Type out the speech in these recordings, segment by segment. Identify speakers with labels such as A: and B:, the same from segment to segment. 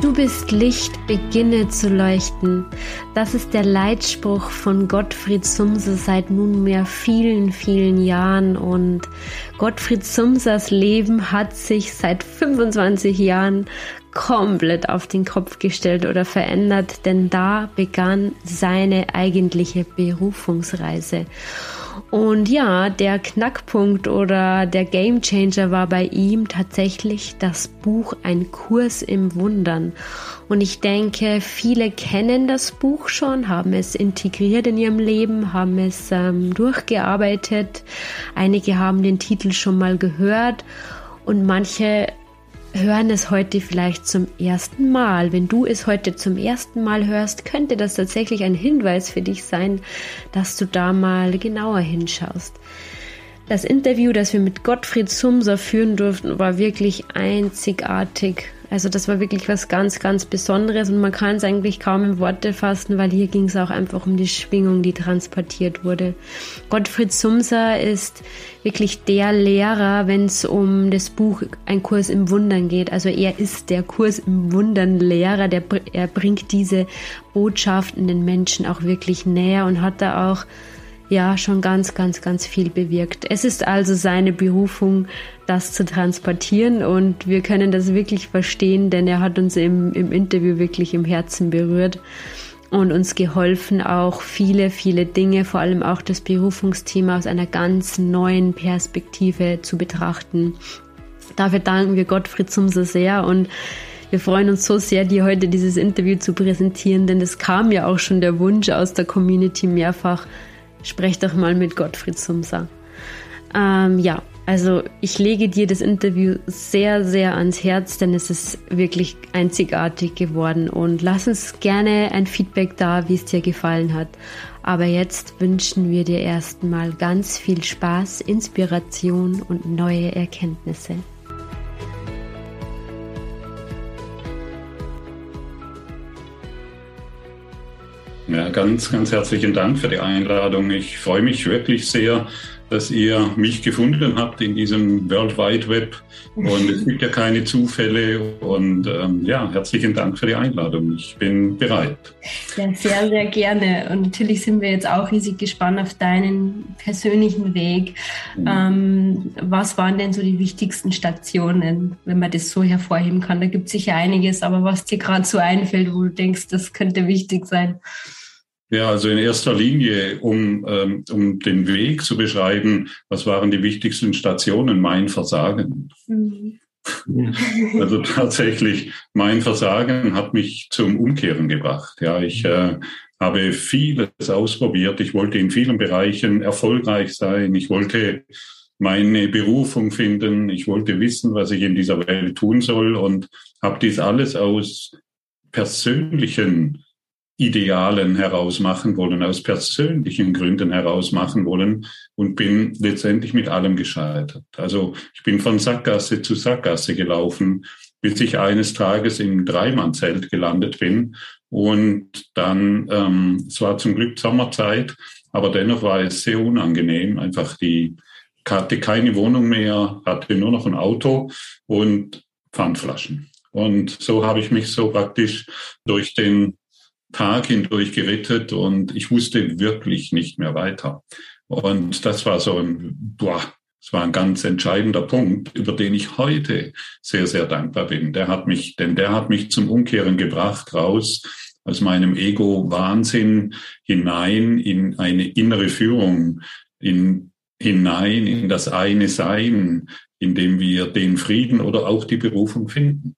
A: Du bist Licht, beginne zu leuchten. Das ist der Leitspruch von Gottfried Sumse seit nunmehr vielen, vielen Jahren. Und Gottfried Sumsers Leben hat sich seit 25 Jahren komplett auf den Kopf gestellt oder verändert, denn da begann seine eigentliche Berufungsreise. Und ja, der Knackpunkt oder der Gamechanger war bei ihm tatsächlich das Buch Ein Kurs im Wundern. Und ich denke, viele kennen das Buch schon, haben es integriert in ihrem Leben, haben es ähm, durchgearbeitet. Einige haben den Titel schon mal gehört und manche hören es heute vielleicht zum ersten Mal. Wenn du es heute zum ersten Mal hörst, könnte das tatsächlich ein Hinweis für dich sein, dass du da mal genauer hinschaust. Das Interview, das wir mit Gottfried Sumser führen durften, war wirklich einzigartig also das war wirklich was ganz, ganz Besonderes und man kann es eigentlich kaum in Worte fassen, weil hier ging es auch einfach um die Schwingung, die transportiert wurde. Gottfried Sumser ist wirklich der Lehrer, wenn es um das Buch Ein Kurs im Wundern geht. Also er ist der Kurs im Wundern Lehrer, der, er bringt diese Botschaften den Menschen auch wirklich näher und hat da auch ja schon ganz, ganz, ganz viel bewirkt. Es ist also seine Berufung, das zu transportieren und wir können das wirklich verstehen, denn er hat uns im, im Interview wirklich im Herzen berührt und uns geholfen, auch viele, viele Dinge, vor allem auch das Berufungsthema aus einer ganz neuen Perspektive zu betrachten. Dafür danken wir Gottfried Sumser sehr und wir freuen uns so sehr, dir heute dieses Interview zu präsentieren, denn es kam ja auch schon der Wunsch aus der Community mehrfach, sprech doch mal mit Gottfried Sumser. Ähm, ja, also ich lege dir das Interview sehr, sehr ans Herz, denn es ist wirklich einzigartig geworden und lass uns gerne ein Feedback da, wie es dir gefallen hat. Aber jetzt wünschen wir dir erstmal ganz viel Spaß, Inspiration und neue Erkenntnisse.
B: Ja, ganz, ganz herzlichen Dank für die Einladung. Ich freue mich wirklich sehr, dass ihr mich gefunden habt in diesem World Wide Web. Und es gibt ja keine Zufälle. Und ähm, ja, herzlichen Dank für die Einladung. Ich bin bereit.
A: Ja, sehr, sehr gerne. Und natürlich sind wir jetzt auch riesig gespannt auf deinen persönlichen Weg. Mhm. Ähm, was waren denn so die wichtigsten Stationen, wenn man das so hervorheben kann? Da gibt es sicher einiges, aber was dir gerade so einfällt, wo du denkst, das könnte wichtig sein.
B: Ja, also in erster Linie, um, ähm, um den Weg zu beschreiben, was waren die wichtigsten Stationen? Mein Versagen. Mhm. Also tatsächlich, mein Versagen hat mich zum Umkehren gebracht. Ja, ich äh, habe vieles ausprobiert. Ich wollte in vielen Bereichen erfolgreich sein. Ich wollte meine Berufung finden. Ich wollte wissen, was ich in dieser Welt tun soll und habe dies alles aus persönlichen Idealen herausmachen wollen, aus persönlichen Gründen herausmachen wollen und bin letztendlich mit allem gescheitert. Also ich bin von Sackgasse zu Sackgasse gelaufen, bis ich eines Tages im Dreimannzelt gelandet bin. Und dann, ähm, es war zum Glück Sommerzeit, aber dennoch war es sehr unangenehm. Einfach die, hatte keine Wohnung mehr, hatte nur noch ein Auto und Pfandflaschen. Und so habe ich mich so praktisch durch den Tag hindurch gerettet und ich wusste wirklich nicht mehr weiter. Und das war so ein, boah, das war ein ganz entscheidender Punkt, über den ich heute sehr, sehr dankbar bin. Der hat mich, denn der hat mich zum Umkehren gebracht, raus aus meinem Ego-Wahnsinn hinein in eine innere Führung, in, hinein in das eine Sein, in dem wir den Frieden oder auch die Berufung finden.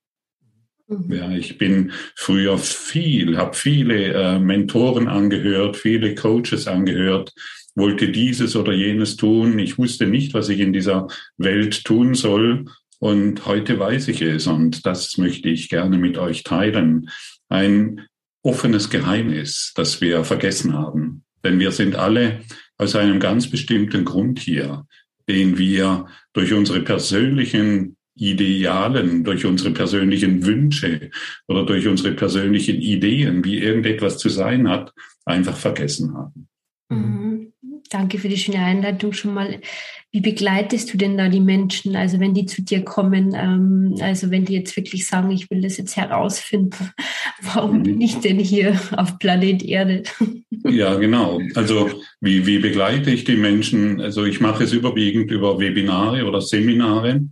B: Mhm. Ja, ich bin früher viel, habe viele äh, Mentoren angehört, viele Coaches angehört, wollte dieses oder jenes tun. Ich wusste nicht, was ich in dieser Welt tun soll. Und heute weiß ich es und das möchte ich gerne mit euch teilen. Ein offenes Geheimnis, das wir vergessen haben. Denn wir sind alle aus einem ganz bestimmten Grund hier, den wir durch unsere persönlichen Idealen, durch unsere persönlichen Wünsche oder durch unsere persönlichen Ideen, wie irgendetwas zu sein hat, einfach vergessen haben.
A: Mhm. Danke für die schöne Einleitung schon mal. Wie begleitest du denn da die Menschen? Also wenn die zu dir kommen, ähm, also wenn die jetzt wirklich sagen, ich will das jetzt herausfinden, warum bin ich denn hier auf Planet Erde?
B: Ja, genau. Also wie, wie begleite ich die Menschen? Also ich mache es überwiegend über Webinare oder Seminare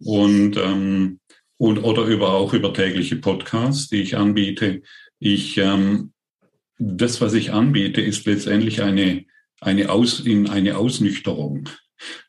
B: und, ähm, und oder über auch über tägliche Podcasts, die ich anbiete. Ich ähm, das, was ich anbiete, ist letztendlich eine eine, Aus, in eine Ausnüchterung.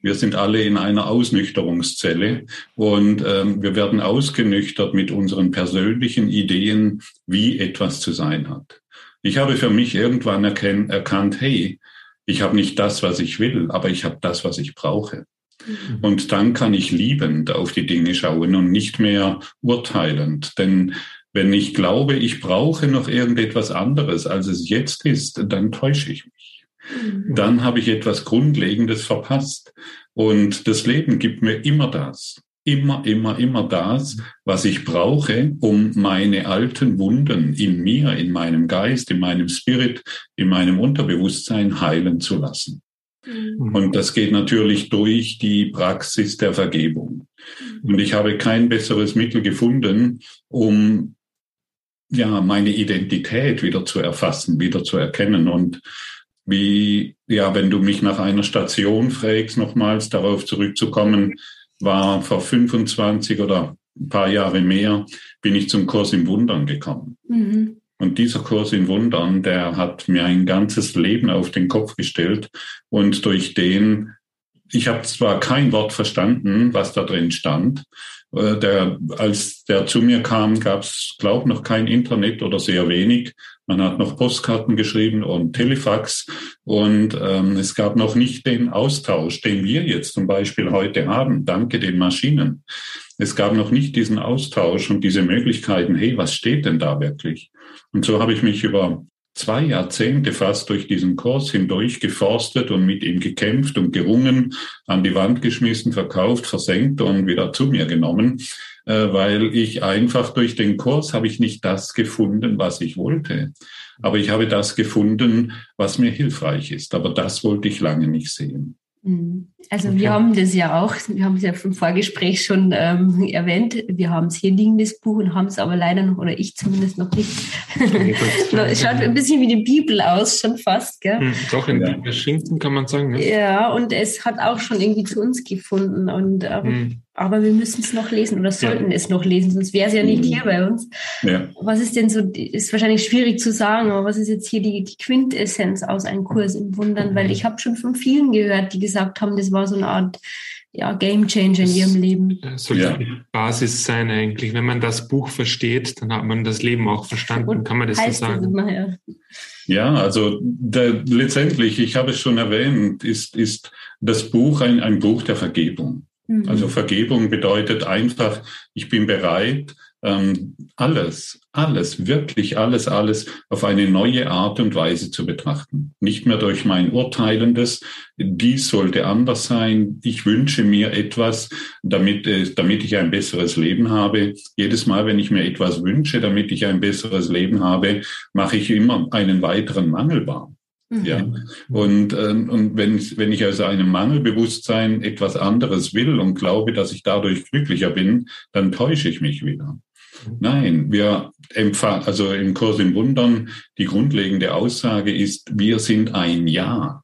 B: Wir sind alle in einer Ausnüchterungszelle und ähm, wir werden ausgenüchtert mit unseren persönlichen Ideen, wie etwas zu sein hat. Ich habe für mich irgendwann erkannt, hey, ich habe nicht das, was ich will, aber ich habe das, was ich brauche. Mhm. Und dann kann ich liebend auf die Dinge schauen und nicht mehr urteilend. Denn wenn ich glaube, ich brauche noch irgendetwas anderes, als es jetzt ist, dann täusche ich mich. Mhm. dann habe ich etwas Grundlegendes verpasst. Und das Leben gibt mir immer das, immer, immer, immer das, was ich brauche, um meine alten Wunden in mir, in meinem Geist, in meinem Spirit, in meinem Unterbewusstsein heilen zu lassen. Mhm. Und das geht natürlich durch die Praxis der Vergebung. Mhm. Und ich habe kein besseres Mittel gefunden, um ja, meine Identität wieder zu erfassen, wieder zu erkennen. Und wie, ja, wenn du mich nach einer Station fragst, nochmals darauf zurückzukommen, war vor 25 oder ein paar Jahre mehr, bin ich zum Kurs im Wundern gekommen. Mhm. Und dieser Kurs in Wundern, der hat mir ein ganzes Leben auf den Kopf gestellt und durch den, ich habe zwar kein Wort verstanden, was da drin stand, äh, der, als der zu mir kam, gab es, glaube noch kein Internet oder sehr wenig. Man hat noch Postkarten geschrieben und Telefax und ähm, es gab noch nicht den Austausch, den wir jetzt zum Beispiel heute haben, danke den Maschinen. Es gab noch nicht diesen Austausch und diese Möglichkeiten, hey, was steht denn da wirklich? Und so habe ich mich über zwei Jahrzehnte fast durch diesen Kurs hindurch geforstet und mit ihm gekämpft und gerungen, an die Wand geschmissen, verkauft, versenkt und wieder zu mir genommen, äh, weil ich einfach durch den Kurs habe ich nicht das gefunden, was ich wollte. Aber ich habe das gefunden, was mir hilfreich ist. Aber das wollte ich lange nicht sehen.
A: Mhm. Also okay. wir haben das ja auch, wir haben es ja im Vorgespräch schon ähm, erwähnt, wir haben es hier liegen, das Buch, und haben es aber leider noch, oder ich zumindest noch nicht. es schaut ein bisschen wie die Bibel aus, schon fast, gell? Hm,
C: doch, in ja. Schinken kann man sagen.
A: Ne? Ja, und es hat auch schon irgendwie zu uns gefunden. Und ähm, hm aber wir müssen es noch lesen oder sollten ja. es noch lesen, sonst wäre es ja nicht hier bei uns. Ja. Was ist denn so, ist wahrscheinlich schwierig zu sagen, aber was ist jetzt hier die, die Quintessenz aus einem Kurs im Wundern? Weil ich habe schon von vielen gehört, die gesagt haben, das war so eine Art ja, Game Changer in ihrem Leben.
C: Das sollte ja. die Basis sein eigentlich. Wenn man das Buch versteht, dann hat man das Leben auch verstanden, Und kann man das so sagen. Das immer,
B: ja. ja, also der, letztendlich, ich habe es schon erwähnt, ist, ist das Buch ein, ein Buch der Vergebung. Mhm. Also Vergebung bedeutet einfach, ich bin bereit, ähm, alles, alles, wirklich alles, alles auf eine neue Art und Weise zu betrachten. Nicht mehr durch mein Urteilendes, dies sollte anders sein, ich wünsche mir etwas, damit, äh, damit ich ein besseres Leben habe. Jedes Mal, wenn ich mir etwas wünsche, damit ich ein besseres Leben habe, mache ich immer einen weiteren Mangel wahr. Mhm. Ja. Und, ähm, und wenn, wenn ich also einem Mangelbewusstsein etwas anderes will und glaube, dass ich dadurch glücklicher bin, dann täusche ich mich wieder. Nein, wir empfangen, also im Kurs im Wundern, die grundlegende Aussage ist, wir sind ein Ja.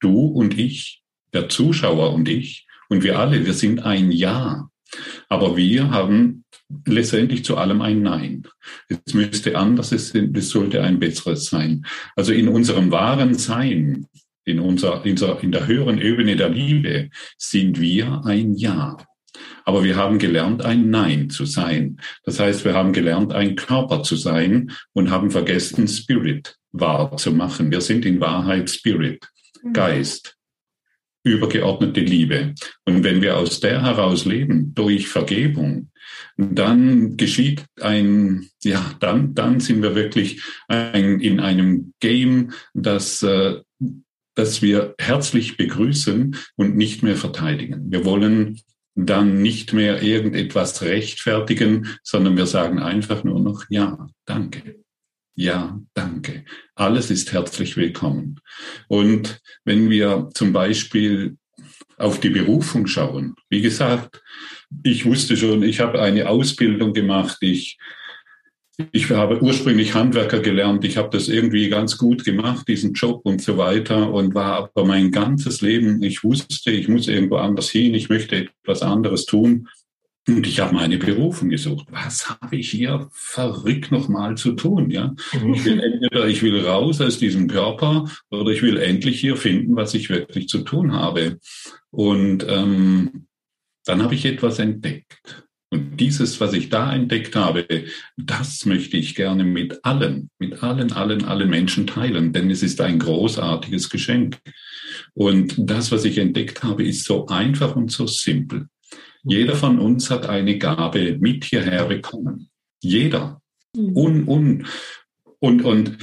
B: Du und ich, der Zuschauer und ich und wir alle, wir sind ein Ja. Aber wir haben letztendlich zu allem ein Nein. Es müsste anders, es, sollte ein besseres sein. Also in unserem wahren Sein, in, unser, in der höheren Ebene der Liebe, sind wir ein Ja. Aber wir haben gelernt, ein Nein zu sein. Das heißt, wir haben gelernt, ein Körper zu sein und haben vergessen, Spirit wahr zu machen. Wir sind in Wahrheit Spirit, mhm. Geist übergeordnete Liebe. Und wenn wir aus der heraus leben, durch Vergebung, dann geschieht ein, ja, dann, dann sind wir wirklich ein, in einem Game, das, äh, das wir herzlich begrüßen und nicht mehr verteidigen. Wir wollen dann nicht mehr irgendetwas rechtfertigen, sondern wir sagen einfach nur noch Ja, danke. Ja, danke. Alles ist herzlich willkommen. Und wenn wir zum Beispiel auf die Berufung schauen, wie gesagt, ich wusste schon, ich habe eine Ausbildung gemacht, ich ich habe ursprünglich Handwerker gelernt, ich habe das irgendwie ganz gut gemacht, diesen Job und so weiter und war aber mein ganzes Leben, ich wusste, ich muss irgendwo anders hin, ich möchte etwas anderes tun und ich habe meine Berufung gesucht. Was habe ich hier verrückt nochmal zu tun? Ja, ich will entweder ich will raus aus diesem Körper oder ich will endlich hier finden, was ich wirklich zu tun habe. Und ähm, dann habe ich etwas entdeckt. Und dieses, was ich da entdeckt habe, das möchte ich gerne mit allen, mit allen, allen, allen Menschen teilen, denn es ist ein großartiges Geschenk. Und das, was ich entdeckt habe, ist so einfach und so simpel. Jeder von uns hat eine Gabe mit hierher bekommen. Jeder. Mhm. Un, un, und, und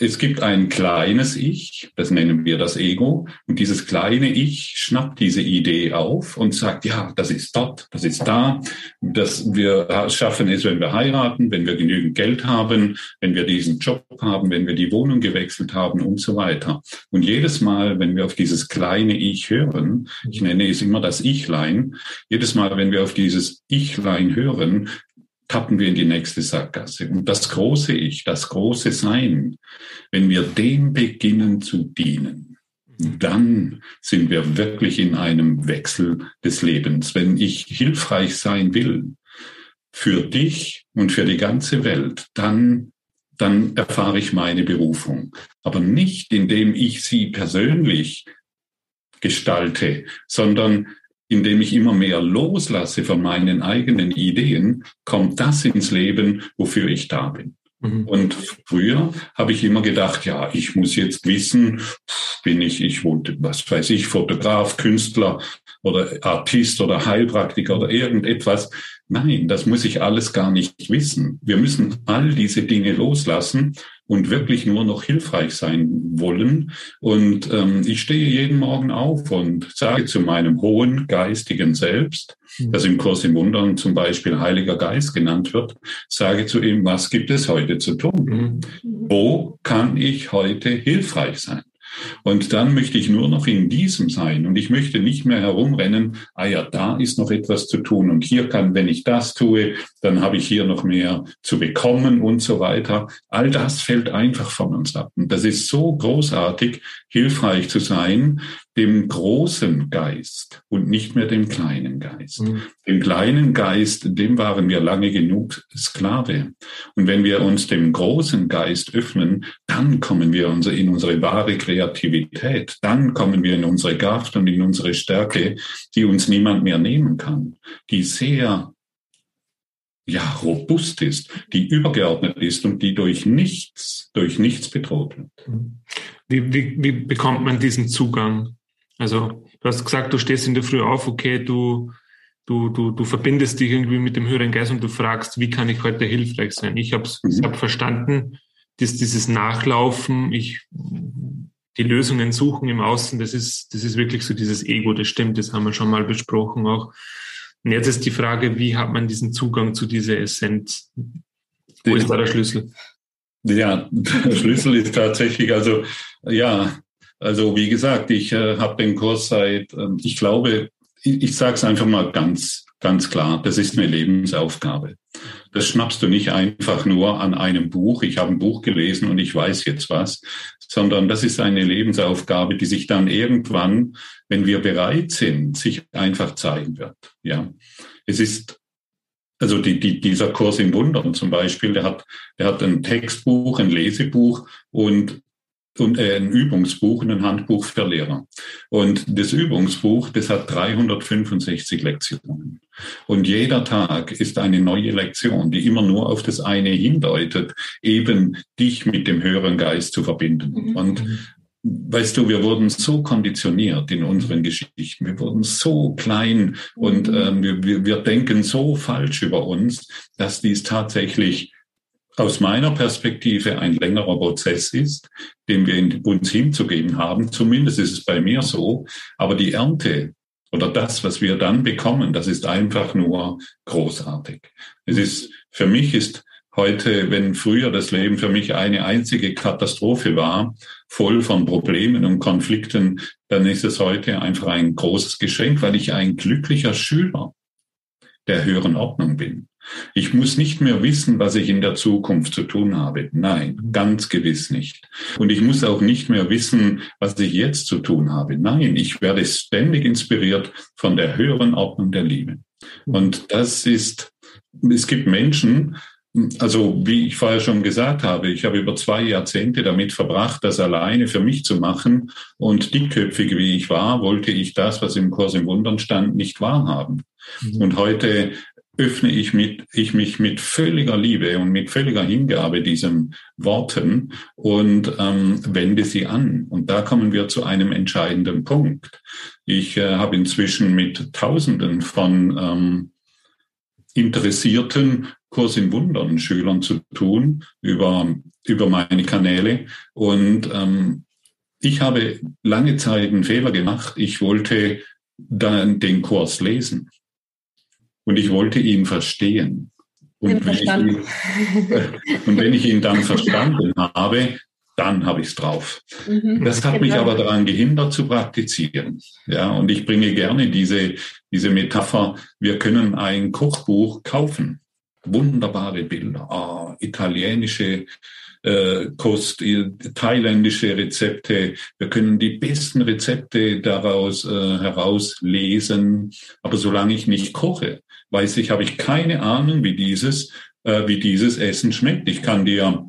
B: es gibt ein kleines Ich, das nennen wir das Ego, und dieses kleine Ich schnappt diese Idee auf und sagt, ja, das ist dort, das ist da, dass wir schaffen es, wenn wir heiraten, wenn wir genügend Geld haben, wenn wir diesen Job haben, wenn wir die Wohnung gewechselt haben und so weiter. Und jedes Mal, wenn wir auf dieses kleine Ich hören, ich nenne es immer das Ichlein, jedes Mal, wenn wir auf dieses Ichlein hören, tappen wir in die nächste Sackgasse. Und das große Ich, das große Sein, wenn wir dem beginnen zu dienen, dann sind wir wirklich in einem Wechsel des Lebens. Wenn ich hilfreich sein will für dich und für die ganze Welt, dann dann erfahre ich meine Berufung. Aber nicht, indem ich sie persönlich gestalte, sondern indem ich immer mehr loslasse von meinen eigenen Ideen, kommt das ins Leben, wofür ich da bin. Mhm. Und früher habe ich immer gedacht, ja, ich muss jetzt wissen, bin ich, ich was weiß ich, Fotograf, Künstler oder Artist oder Heilpraktiker oder irgendetwas. Nein, das muss ich alles gar nicht wissen. Wir müssen all diese Dinge loslassen und wirklich nur noch hilfreich sein wollen. Und ähm, ich stehe jeden Morgen auf und sage zu meinem hohen geistigen Selbst, mhm. das im Kurs im Wundern zum Beispiel Heiliger Geist genannt wird, sage zu ihm, was gibt es heute zu tun? Mhm. Wo kann ich heute hilfreich sein? Und dann möchte ich nur noch in diesem sein und ich möchte nicht mehr herumrennen, ah ja, da ist noch etwas zu tun und hier kann, wenn ich das tue, dann habe ich hier noch mehr zu bekommen und so weiter. All das fällt einfach von uns ab. Und das ist so großartig, hilfreich zu sein, dem großen Geist und nicht mehr dem kleinen Geist. Mhm. Dem kleinen Geist, dem waren wir lange genug Sklave. Und wenn wir uns dem großen Geist öffnen, dann kommen wir in unsere wahre Kreativität. Dann kommen wir in unsere Kraft und in unsere Stärke, die uns niemand mehr nehmen kann, die sehr ja, robust ist, die übergeordnet ist und die durch nichts, durch nichts bedroht wird.
C: Wie, wie, wie bekommt man diesen Zugang? Also du hast gesagt, du stehst in der Früh auf, okay, du, du, du, du verbindest dich irgendwie mit dem höheren Geist und du fragst, wie kann ich heute hilfreich sein? Ich habe mhm. ich hab verstanden, dass dieses Nachlaufen, ich die Lösungen suchen im Außen, das ist, das ist wirklich so dieses Ego, das stimmt, das haben wir schon mal besprochen auch. Und jetzt ist die Frage, wie hat man diesen Zugang zu dieser Essenz? Wo ist da der Schlüssel?
B: Ja, der Schlüssel ist tatsächlich, also ja, also wie gesagt, ich äh, habe den Kurs seit, äh, ich glaube, ich, ich sage es einfach mal ganz, ganz klar, das ist eine Lebensaufgabe. Das schnappst du nicht einfach nur an einem Buch, ich habe ein Buch gelesen und ich weiß jetzt was, sondern das ist eine Lebensaufgabe, die sich dann irgendwann, wenn wir bereit sind, sich einfach zeigen wird. Ja, es ist also die, die, dieser Kurs im Wundern zum Beispiel, der hat, der hat ein Textbuch, ein Lesebuch und und äh, ein Übungsbuch und ein Handbuch für Lehrer. Und das Übungsbuch, das hat 365 Lektionen. Und jeder Tag ist eine neue Lektion, die immer nur auf das eine hindeutet, eben dich mit dem höheren Geist zu verbinden. Mhm. Und weißt du, wir wurden so konditioniert in unseren Geschichten. Wir wurden so klein und mhm. ähm, wir, wir denken so falsch über uns, dass dies tatsächlich aus meiner Perspektive ein längerer Prozess ist, den wir uns hinzugeben haben. Zumindest ist es bei mir so. Aber die Ernte oder das, was wir dann bekommen, das ist einfach nur großartig. Es ist, für mich ist heute, wenn früher das Leben für mich eine einzige Katastrophe war, voll von Problemen und Konflikten, dann ist es heute einfach ein großes Geschenk, weil ich ein glücklicher Schüler der höheren Ordnung bin. Ich muss nicht mehr wissen, was ich in der Zukunft zu tun habe. Nein, ganz gewiss nicht. Und ich muss auch nicht mehr wissen, was ich jetzt zu tun habe. Nein, ich werde ständig inspiriert von der höheren Ordnung der Liebe. Und das ist, es gibt Menschen, also wie ich vorher schon gesagt habe, ich habe über zwei Jahrzehnte damit verbracht, das alleine für mich zu machen. Und dickköpfig wie ich war, wollte ich das, was im Kurs im Wundern stand, nicht wahrhaben. Mhm. Und heute öffne ich, mit, ich mich mit völliger Liebe und mit völliger Hingabe diesen Worten und ähm, wende sie an. Und da kommen wir zu einem entscheidenden Punkt. Ich äh, habe inzwischen mit Tausenden von ähm, interessierten Kurs in Wundern Schülern zu tun über, über meine Kanäle. Und ähm, ich habe lange Zeit einen Fehler gemacht. Ich wollte dann den Kurs lesen und ich wollte ihn verstehen. Und wenn, ihn, und wenn, ich ihn, dann verstanden habe, dann habe ich es drauf. Mhm, das hat genau. mich aber daran gehindert zu praktizieren. Ja, und ich bringe gerne diese, diese Metapher, wir können ein Kochbuch kaufen. Wunderbare Bilder, ah, italienische äh, Kost, thailändische Rezepte. Wir können die besten Rezepte daraus äh, herauslesen. Aber solange ich nicht koche, weiß ich, habe ich keine Ahnung, wie dieses, äh, wie dieses Essen schmeckt. Ich kann dir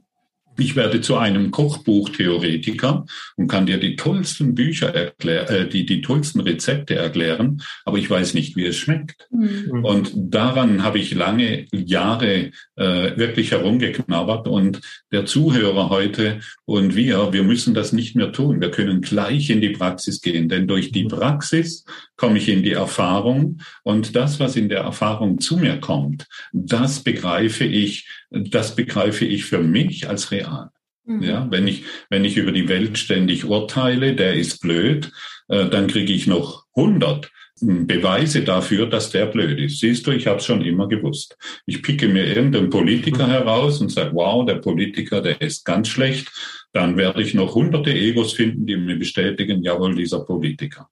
B: ich werde zu einem Kochbuchtheoretiker und kann dir die tollsten Bücher erklären, äh, die, die tollsten Rezepte erklären, aber ich weiß nicht, wie es schmeckt. Mhm. Und daran habe ich lange Jahre äh, wirklich herumgeknabbert und der Zuhörer heute und wir, wir müssen das nicht mehr tun. Wir können gleich in die Praxis gehen, denn durch die Praxis komme ich in die Erfahrung und das, was in der Erfahrung zu mir kommt, das begreife ich, das begreife ich für mich als real. Mhm. Ja, wenn ich, wenn ich über die Welt ständig urteile, der ist blöd, äh, dann kriege ich noch 100 hm, Beweise dafür, dass der blöd ist. Siehst du, ich habe es schon immer gewusst. Ich picke mir irgendeinen Politiker mhm. heraus und sage, wow, der Politiker, der ist ganz schlecht dann werde ich noch hunderte Egos finden, die mir bestätigen, jawohl, dieser Politiker.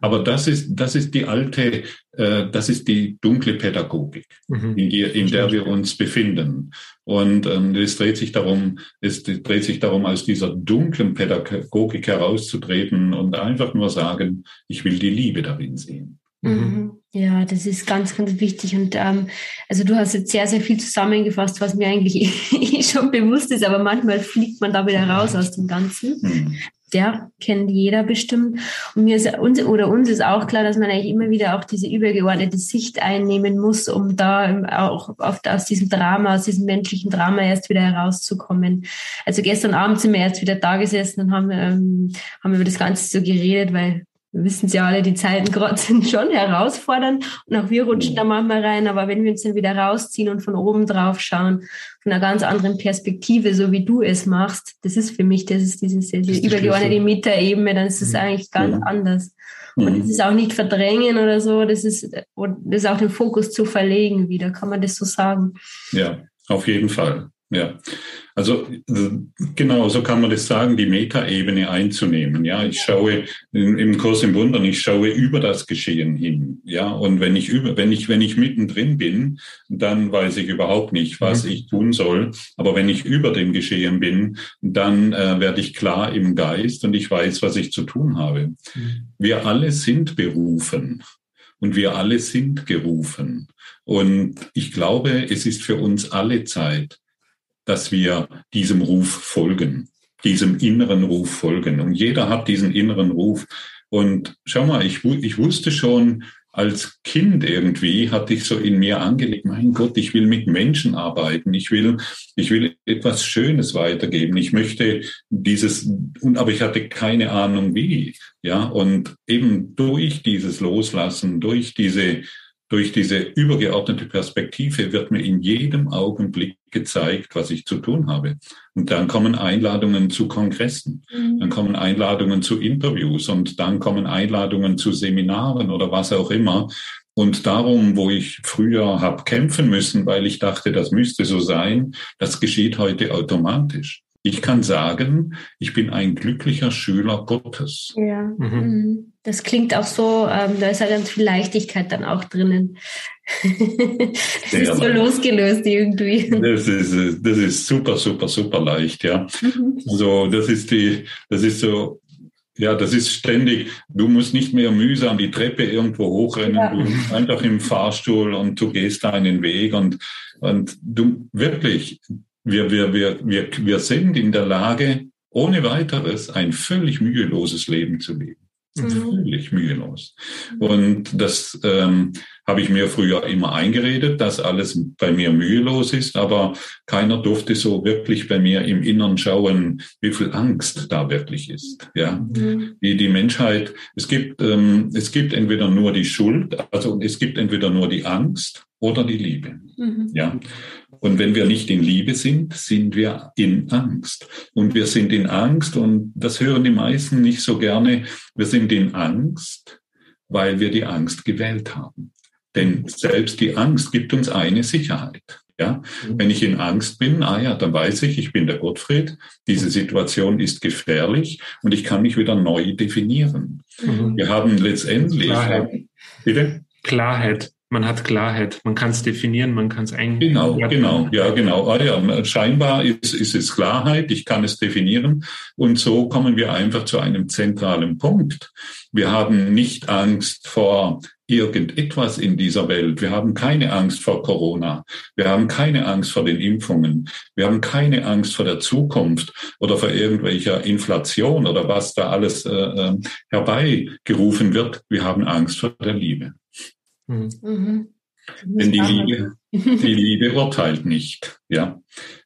B: Aber das ist, das ist die alte, äh, das ist die dunkle Pädagogik, mhm. in, die, in der wir uns befinden. Und ähm, es dreht sich darum, es dreht sich darum, aus dieser dunklen Pädagogik herauszutreten und einfach nur sagen, ich will die Liebe darin sehen.
A: Mhm. Ja, das ist ganz, ganz wichtig. Und ähm, also du hast jetzt sehr, sehr viel zusammengefasst, was mir eigentlich eh schon bewusst ist, aber manchmal fliegt man da wieder raus aus dem Ganzen. Mhm. Der kennt jeder bestimmt. Und mir ist uns oder uns ist auch klar, dass man eigentlich immer wieder auch diese übergeordnete Sicht einnehmen muss, um da auch oft aus diesem Drama, aus diesem menschlichen Drama erst wieder herauszukommen. Also gestern Abend sind wir erst wieder da gesessen und haben, ähm, haben über das Ganze so geredet, weil wir wissen ja alle, die Zeiten gerade sind schon herausfordernd und auch wir rutschen da manchmal rein, aber wenn wir uns dann wieder rausziehen und von oben drauf schauen, von einer ganz anderen Perspektive, so wie du es machst, das ist für mich, das ist diese, diese übergeordnete Metaebene, dann ist es mhm. eigentlich ganz ja. anders. Und mhm. das ist auch nicht verdrängen oder so, das ist, das ist auch den Fokus zu verlegen wieder, kann man das so sagen?
B: Ja, auf jeden Fall. Ja, also genau, so kann man das sagen, die Metaebene einzunehmen. Ja, ich schaue im Kurs im Wundern, ich schaue über das Geschehen hin. Ja, und wenn ich über, wenn ich, wenn ich mittendrin bin, dann weiß ich überhaupt nicht, was mhm. ich tun soll. Aber wenn ich über dem Geschehen bin, dann äh, werde ich klar im Geist und ich weiß, was ich zu tun habe. Mhm. Wir alle sind berufen und wir alle sind gerufen. Und ich glaube, es ist für uns alle Zeit, dass wir diesem Ruf folgen, diesem inneren Ruf folgen. Und jeder hat diesen inneren Ruf. Und schau mal, ich, ich wusste schon als Kind irgendwie, hatte ich so in mir angelegt, mein Gott, ich will mit Menschen arbeiten, ich will, ich will etwas Schönes weitergeben, ich möchte dieses, aber ich hatte keine Ahnung wie, ja, und eben durch dieses Loslassen, durch diese, durch diese übergeordnete Perspektive wird mir in jedem Augenblick gezeigt, was ich zu tun habe. Und dann kommen Einladungen zu Kongressen, mhm. dann kommen Einladungen zu Interviews und dann kommen Einladungen zu Seminaren oder was auch immer. Und darum, wo ich früher habe kämpfen müssen, weil ich dachte, das müsste so sein, das geschieht heute automatisch. Ich kann sagen, ich bin ein glücklicher Schüler Gottes.
A: Ja, mhm. mhm. das klingt auch so, ähm, da ist ja ganz viel Leichtigkeit dann auch drinnen. das ist so losgelöst irgendwie.
B: Das ist, das ist super, super, super leicht, ja. Mhm. So, das ist die, das ist so, ja, das ist ständig. Du musst nicht mehr mühsam die Treppe irgendwo hochrennen, ja. du einfach im Fahrstuhl und du gehst deinen Weg und, und du wirklich, wir, wir, wir, wir, wir sind in der Lage, ohne weiteres ein völlig müheloses Leben zu leben. Mhm. Völlig mühelos. Und das ähm, habe ich mir früher immer eingeredet, dass alles bei mir mühelos ist, aber keiner durfte so wirklich bei mir im Innern schauen, wie viel Angst da wirklich ist. Ja, mhm. die, die Menschheit, es gibt, ähm, es gibt entweder nur die Schuld, also es gibt entweder nur die Angst oder die Liebe. Mhm. Ja. Und wenn wir nicht in Liebe sind, sind wir in Angst. Und wir sind in Angst, und das hören die meisten nicht so gerne, wir sind in Angst, weil wir die Angst gewählt haben. Denn selbst die Angst gibt uns eine Sicherheit. Ja, wenn ich in Angst bin, ah ja, dann weiß ich, ich bin der Gottfried. Diese Situation ist gefährlich und ich kann mich wieder neu definieren. Mhm. Wir haben letztendlich,
C: Klarheit. bitte? Klarheit man hat Klarheit, man kann es definieren, man kann es
B: eigentlich. Genau, genau, ja, genau. Ah, ja, scheinbar ist, ist es Klarheit, ich kann es definieren. Und so kommen wir einfach zu einem zentralen Punkt. Wir haben nicht Angst vor irgendetwas in dieser Welt. Wir haben keine Angst vor Corona. Wir haben keine Angst vor den Impfungen. Wir haben keine Angst vor der Zukunft oder vor irgendwelcher Inflation oder was da alles äh, äh herbeigerufen wird. Wir haben Angst vor der Liebe. Mhm. mhm. Denn die Liebe, die Liebe urteilt nicht, ja.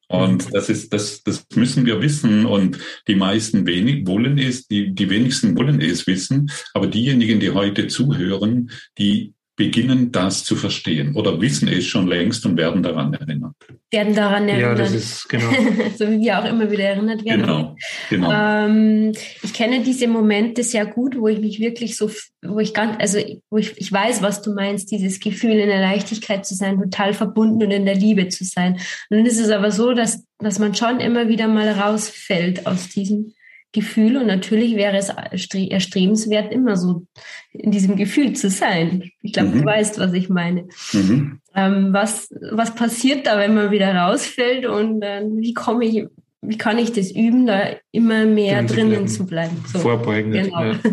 B: Und mhm. das ist, das, das müssen wir wissen. Und die meisten wenig wollen es, die, die wenigsten wollen es wissen. Aber diejenigen, die heute zuhören, die beginnen das zu verstehen oder wissen es schon längst und werden daran erinnert.
A: Werden daran erinnert.
C: Ja, das ist genau.
A: so wie wir auch immer wieder erinnert werden. Genau, genau. Ähm, ich kenne diese Momente sehr gut, wo ich mich wirklich so, wo ich ganz, also wo ich, ich weiß, was du meinst, dieses Gefühl in der Leichtigkeit zu sein, total verbunden und in der Liebe zu sein. Und dann ist es aber so, dass, dass man schon immer wieder mal rausfällt aus diesem Gefühl und natürlich wäre es erstrebenswert, immer so in diesem Gefühl zu sein. Ich glaube, mhm. du weißt, was ich meine. Mhm. Ähm, was, was passiert da, wenn man wieder rausfällt und äh, wie komme ich, wie kann ich das üben, da immer mehr drinnen bleiben. zu bleiben?
C: So, Vorbeugend. Genau.
B: Ja.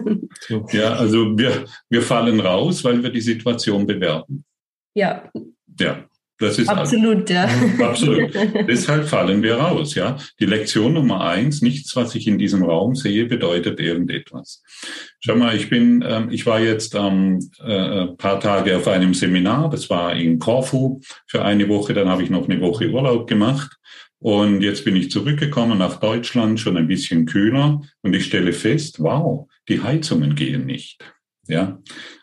B: So. ja, also wir, wir fallen raus, weil wir die Situation bewerten.
A: Ja.
B: Ja, das ist
A: absolut, ja.
B: Absolut. Deshalb fallen wir raus, ja. Die Lektion Nummer eins: Nichts, was ich in diesem Raum sehe, bedeutet irgendetwas. Schau mal, ich bin, ähm, ich war jetzt ähm, äh, paar Tage auf einem Seminar. Das war in Korfu für eine Woche. Dann habe ich noch eine Woche Urlaub gemacht. Und jetzt bin ich zurückgekommen nach Deutschland, schon ein bisschen kühler. Und ich stelle fest, wow, die Heizungen gehen nicht. Ja,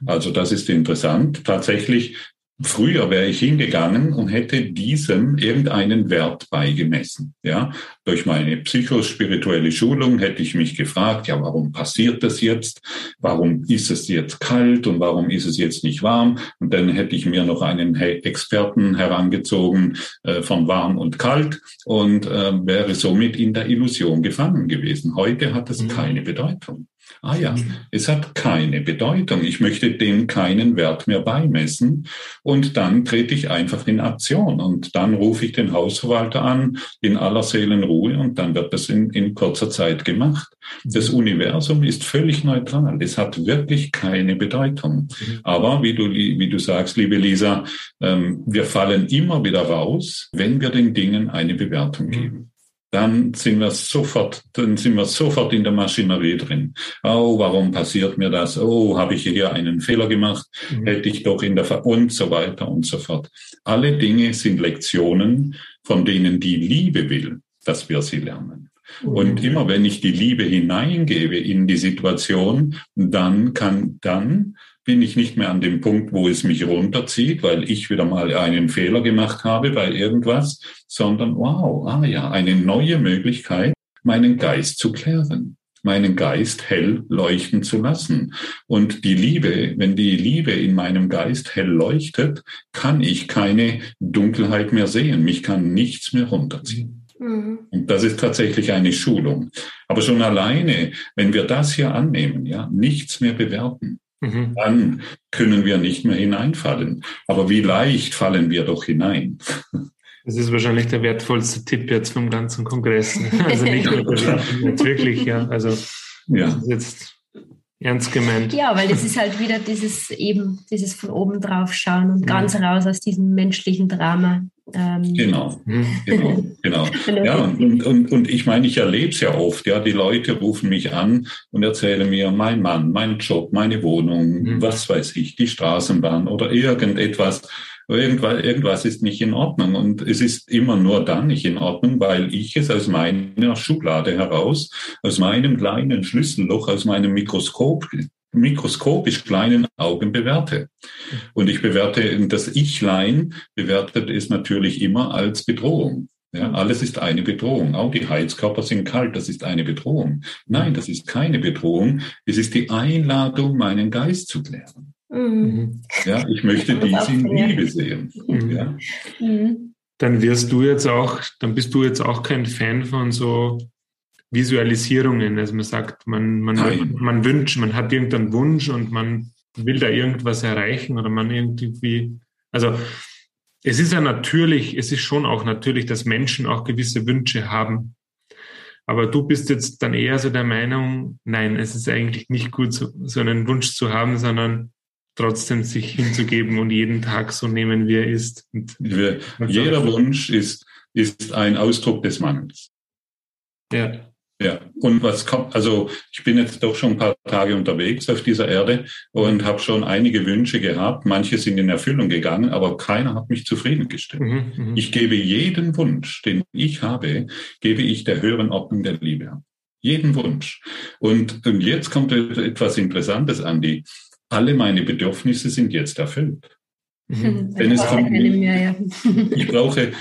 B: also das ist interessant. Tatsächlich Früher wäre ich hingegangen und hätte diesem irgendeinen Wert beigemessen. Ja, durch meine psychospirituelle Schulung hätte ich mich gefragt, ja, warum passiert das jetzt? Warum ist es jetzt kalt und warum ist es jetzt nicht warm? Und dann hätte ich mir noch einen Experten herangezogen äh, von warm und kalt und äh, wäre somit in der Illusion gefangen gewesen. Heute hat es mhm. keine Bedeutung. Ah ja, mhm. es hat keine Bedeutung. Ich möchte dem keinen Wert mehr beimessen. Und dann trete ich einfach in Aktion. Und dann rufe ich den Hausverwalter an in aller Seelenruhe und dann wird das in, in kurzer Zeit gemacht. Das mhm. Universum ist völlig neutral. Es hat wirklich keine Bedeutung. Mhm. Aber wie du, wie du sagst, liebe Lisa, ähm, wir fallen immer wieder raus, wenn wir den Dingen eine Bewertung geben dann sind wir sofort, dann sind wir sofort in der Maschinerie drin. Oh, warum passiert mir das? Oh, habe ich hier einen Fehler gemacht? Mhm. Hätte ich doch in der Ver und so weiter und so fort. Alle Dinge sind Lektionen, von denen die Liebe will, dass wir sie lernen. Mhm. Und immer wenn ich die Liebe hineingebe in die Situation, dann kann, dann bin ich nicht mehr an dem Punkt, wo es mich runterzieht, weil ich wieder mal einen Fehler gemacht habe bei irgendwas, sondern wow, ah ja, eine neue Möglichkeit, meinen Geist zu klären. meinen Geist hell leuchten zu lassen. Und die Liebe, wenn die Liebe in meinem Geist hell leuchtet, kann ich keine Dunkelheit mehr sehen. Mich kann nichts mehr runterziehen. Mhm. Und das ist tatsächlich eine Schulung. Aber schon alleine, wenn wir das hier annehmen, ja, nichts mehr bewerten, mhm. dann können wir nicht mehr hineinfallen. Aber wie leicht fallen wir doch hinein?
C: Das ist wahrscheinlich der wertvollste Tipp jetzt vom ganzen Kongress. Also nicht nur bewerten, jetzt wirklich, ja. Also ja. das ist jetzt ernst gemeint.
A: Ja, weil das ist halt wieder dieses eben, dieses von oben drauf schauen und ganz raus aus diesem menschlichen Drama.
B: Ähm. Genau, genau, genau. ja, und, und, und ich meine, ich erlebe es ja oft, ja, die Leute rufen mich an und erzählen mir, mein Mann, mein Job, meine Wohnung, mhm. was weiß ich, die Straßenbahn oder irgendetwas irgendwas, irgendwas ist nicht in Ordnung. Und es ist immer nur dann nicht in Ordnung, weil ich es aus meiner Schublade heraus, aus meinem kleinen Schlüsselloch, aus meinem Mikroskop mikroskopisch kleinen Augen bewerte. Und ich bewerte, das Ichlein bewertet es natürlich immer als Bedrohung. Ja, alles ist eine Bedrohung. Auch die Heizkörper sind kalt. Das ist eine Bedrohung. Nein, das ist keine Bedrohung. Es ist die Einladung, meinen Geist zu klären. Mhm. Ja, ich möchte diese in Liebe sehen. Mhm. Ja.
C: Mhm. Dann wirst du jetzt auch, dann bist du jetzt auch kein Fan von so Visualisierungen. Also man sagt, man, man, man wünscht, man hat irgendeinen Wunsch und man will da irgendwas erreichen oder man irgendwie, also es ist ja natürlich, es ist schon auch natürlich, dass Menschen auch gewisse Wünsche haben. Aber du bist jetzt dann eher so der Meinung, nein, es ist eigentlich nicht gut, so, so einen Wunsch zu haben, sondern trotzdem sich hinzugeben und jeden Tag so nehmen, wie er ist.
B: Jeder Wunsch ist, ist ein Ausdruck des Mangels. Ja. Ja, und was kommt, also ich bin jetzt doch schon ein paar Tage unterwegs auf dieser Erde und habe schon einige Wünsche gehabt. Manche sind in Erfüllung gegangen, aber keiner hat mich zufriedengestellt. Mhm, mhm. ich gebe jeden Wunsch, den ich habe, gebe ich der höheren Ordnung der Liebe an. Jeden Wunsch. Und, und jetzt kommt etwas Interessantes, Andi alle meine Bedürfnisse sind jetzt erfüllt. Mhm. Wenn es kommt, mehr, ja. ich brauche,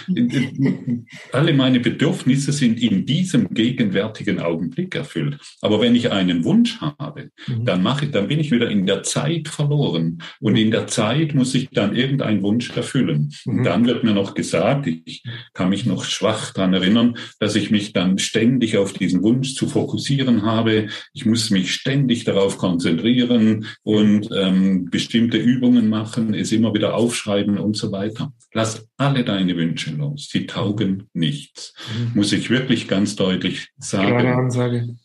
B: alle meine Bedürfnisse sind in diesem gegenwärtigen Augenblick erfüllt. Aber wenn ich einen Wunsch habe, mhm. dann mache ich, dann bin ich wieder in der Zeit verloren. Und in der Zeit muss ich dann irgendeinen Wunsch erfüllen. Und mhm. dann wird mir noch gesagt, ich kann mich noch schwach daran erinnern, dass ich mich dann ständig auf diesen Wunsch zu fokussieren habe. Ich muss mich ständig darauf konzentrieren und ähm, bestimmte Übungen machen, es immer wieder aufschreiben und so weiter. Lass alle deine Wünsche los. Sie taugen nichts. Mhm. Muss ich wirklich ganz deutlich sagen.
C: Klare Ansage.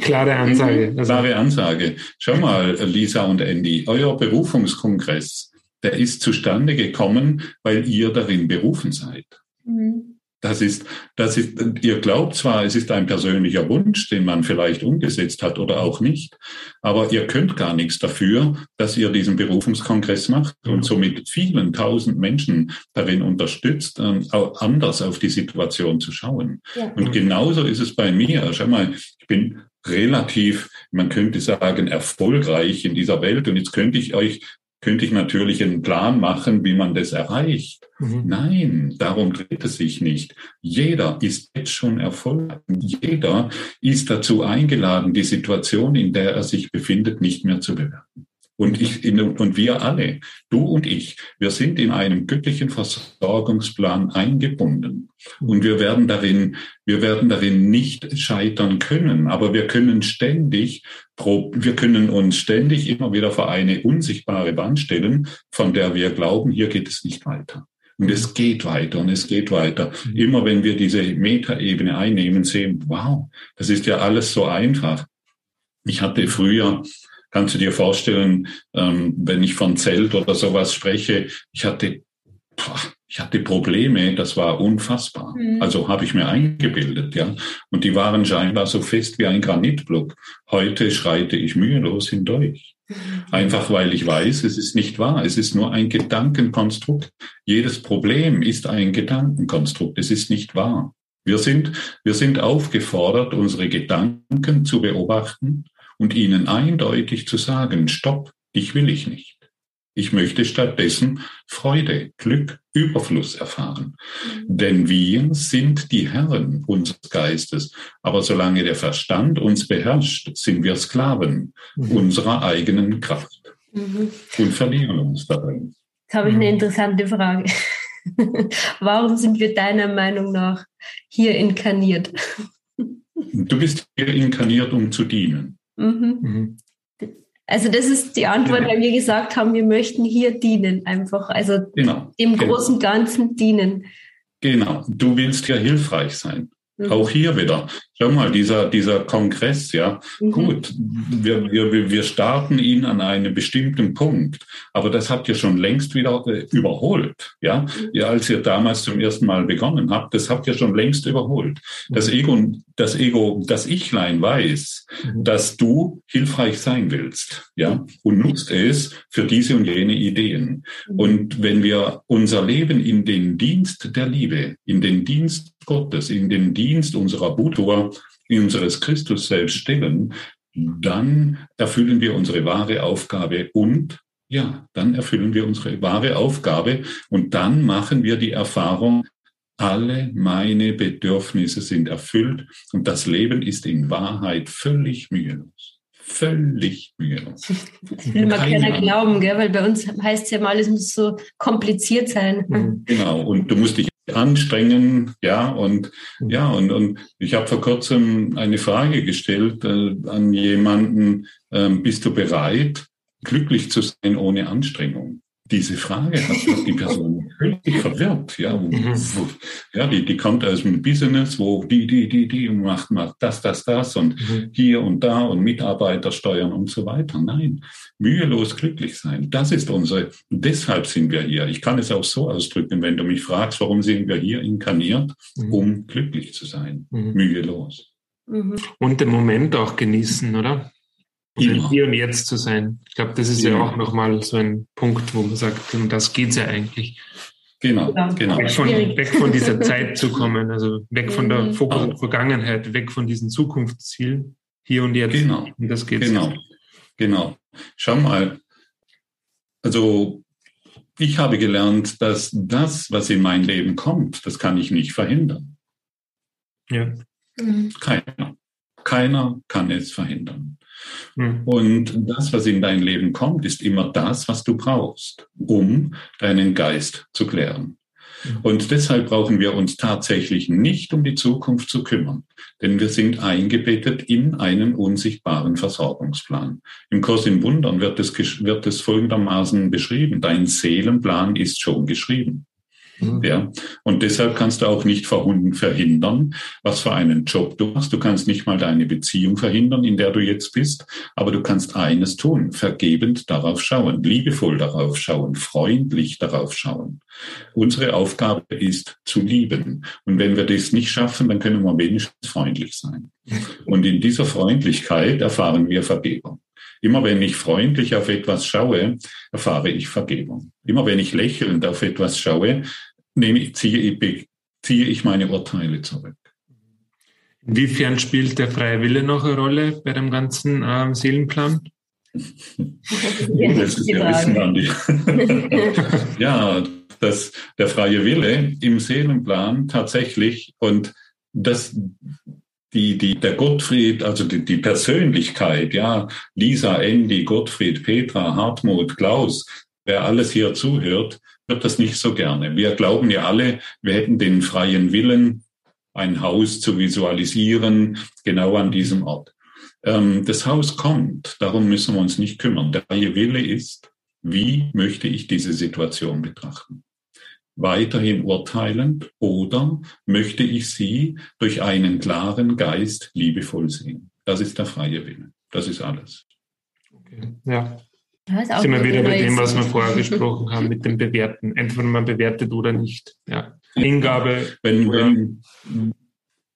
C: Klare Ansage.
B: Also Klare Ansage. Schau mal, Lisa und Andy, euer Berufungskongress, der ist zustande gekommen, weil ihr darin berufen seid. Mhm. Das ist, das ist, ihr glaubt zwar, es ist ein persönlicher Wunsch, den man vielleicht umgesetzt hat oder auch nicht, aber ihr könnt gar nichts dafür, dass ihr diesen Berufungskongress macht und somit vielen tausend Menschen darin unterstützt, ähm, anders auf die Situation zu schauen. Ja. Und genauso ist es bei mir. Schau mal, ich bin relativ, man könnte sagen, erfolgreich in dieser Welt. Und jetzt könnte ich euch könnte ich natürlich einen Plan machen, wie man das erreicht. Mhm. Nein, darum dreht es sich nicht. Jeder ist jetzt schon erfolgreich. Jeder ist dazu eingeladen, die Situation, in der er sich befindet, nicht mehr zu bewerten. Und ich und wir alle, du und ich, wir sind in einem göttlichen Versorgungsplan eingebunden. Und wir werden darin, wir werden darin nicht scheitern können. Aber wir können ständig, wir können uns ständig immer wieder vor eine unsichtbare Wand stellen, von der wir glauben, hier geht es nicht weiter. Und es geht weiter und es geht weiter. Mhm. Immer wenn wir diese Metaebene einnehmen, sehen, wow, das ist ja alles so einfach. Ich hatte früher Kannst du dir vorstellen, ähm, wenn ich von Zelt oder sowas spreche, ich hatte, ich hatte Probleme, das war unfassbar. Mhm. Also habe ich mir eingebildet, ja. Und die waren scheinbar so fest wie ein Granitblock. Heute schreite ich mühelos hindurch. Mhm. Einfach weil ich weiß, es ist nicht wahr. Es ist nur ein Gedankenkonstrukt. Jedes Problem ist ein Gedankenkonstrukt. Es ist nicht wahr. Wir sind, wir sind aufgefordert, unsere Gedanken zu beobachten und ihnen eindeutig zu sagen, stopp, dich will ich nicht. Ich möchte stattdessen Freude, Glück, Überfluss erfahren. Mhm. Denn wir sind die Herren unseres Geistes. Aber solange der Verstand uns beherrscht, sind wir Sklaven mhm. unserer eigenen Kraft mhm. und verlieren uns darin.
A: Jetzt habe ich eine mhm. interessante Frage. Warum sind wir deiner Meinung nach hier inkarniert?
B: Du bist hier inkarniert, um zu dienen. Mhm.
A: Mhm. Also das ist die Antwort, weil wir gesagt haben, wir möchten hier dienen, einfach, also genau. dem genau. großen Ganzen dienen.
B: Genau, du willst ja hilfreich sein. Mhm. Auch hier wieder. Schau mal, dieser, dieser Kongress, ja, mhm. gut, wir, wir, wir starten ihn an einem bestimmten Punkt, aber das habt ihr schon längst wieder überholt, ja? Mhm. ja. Als ihr damals zum ersten Mal begonnen habt, das habt ihr schon längst überholt. Das. Ego, das Ego, das Ichlein weiß, mhm. dass du hilfreich sein willst, ja, und nutzt es für diese und jene Ideen. Mhm. Und wenn wir unser Leben in den Dienst der Liebe, in den Dienst Gottes in den Dienst unserer Buddha, unseres Christus selbst stellen, dann erfüllen wir unsere wahre Aufgabe und ja, dann erfüllen wir unsere wahre Aufgabe und dann machen wir die Erfahrung, alle meine Bedürfnisse sind erfüllt und das Leben ist in Wahrheit völlig mühelos. Völlig mühelos.
A: Das will mal keiner glauben, gell? weil bei uns heißt es ja mal, alles muss so kompliziert sein.
B: Genau, und du musst dich anstrengen, ja, und ja, und, und ich habe vor kurzem eine Frage gestellt äh, an jemanden, äh, bist du bereit, glücklich zu sein ohne Anstrengung? Diese Frage hat, die Person völlig verwirrt. Ja, mhm. ja die, die kommt aus dem Business, wo die, die, die, die macht, macht das, das, das und mhm. hier und da und Mitarbeiter steuern und so weiter. Nein, mühelos glücklich sein. Das ist unsere, deshalb sind wir hier. Ich kann es auch so ausdrücken, wenn du mich fragst, warum sind wir hier inkarniert, mhm. um glücklich zu sein, mhm. mühelos.
C: Mhm. Und den Moment auch genießen, oder? Also hier und jetzt zu sein. Ich glaube, das ist ja, ja auch nochmal so ein Punkt, wo man sagt, um das geht's ja eigentlich.
B: Genau, genau.
C: Weg von, weg von dieser Zeit zu kommen, also weg von der mhm. Fokus und Vergangenheit, weg von diesen Zukunftszielen, hier und jetzt.
B: Genau.
C: Und
B: das geht's. Genau, genau. Schau mal, also ich habe gelernt, dass das, was in mein Leben kommt, das kann ich nicht verhindern.
C: Ja.
B: Mhm. Keiner. Keiner kann es verhindern. Mhm. Und das, was in dein Leben kommt, ist immer das, was du brauchst, um deinen Geist zu klären. Mhm. Und deshalb brauchen wir uns tatsächlich nicht um die Zukunft zu kümmern, denn wir sind eingebettet in einen unsichtbaren Versorgungsplan. Im Kurs in Wundern wird es, wird es folgendermaßen beschrieben, dein Seelenplan ist schon geschrieben. Mhm. Ja, und deshalb kannst du auch nicht verhindern, was für einen Job du machst. Du kannst nicht mal deine Beziehung verhindern, in der du jetzt bist. Aber du kannst eines tun, vergebend darauf schauen, liebevoll darauf schauen, freundlich darauf schauen. Unsere Aufgabe ist zu lieben. Und wenn wir das nicht schaffen, dann können wir wenigstens freundlich sein. Und in dieser Freundlichkeit erfahren wir Vergebung. Immer wenn ich freundlich auf etwas schaue, erfahre ich Vergebung. Immer wenn ich lächelnd auf etwas schaue, nehme, ziehe, ich, ziehe ich meine Urteile zurück.
C: Inwiefern spielt der freie Wille noch eine Rolle bei dem ganzen ähm, Seelenplan?
B: das ist ja Wissen, Andi. ja, dass der freie Wille im Seelenplan tatsächlich und das die, die, der Gottfried, also die, die Persönlichkeit, ja, Lisa, Andy, Gottfried, Petra, Hartmut, Klaus, wer alles hier zuhört, wird das nicht so gerne. Wir glauben ja alle, wir hätten den freien Willen, ein Haus zu visualisieren, genau an diesem Ort. Ähm, das Haus kommt, darum müssen wir uns nicht kümmern. Der freie Wille ist, wie möchte ich diese Situation betrachten? Weiterhin urteilend oder möchte ich sie durch einen klaren Geist liebevoll sehen? Das ist der freie Wille. Das ist alles.
C: Okay. Ja, sind wir wieder bei dem, was wir vorher gesprochen haben, mit dem Bewerten. Entweder man bewertet oder nicht. Ja. Hingabe.
B: Wenn, wenn,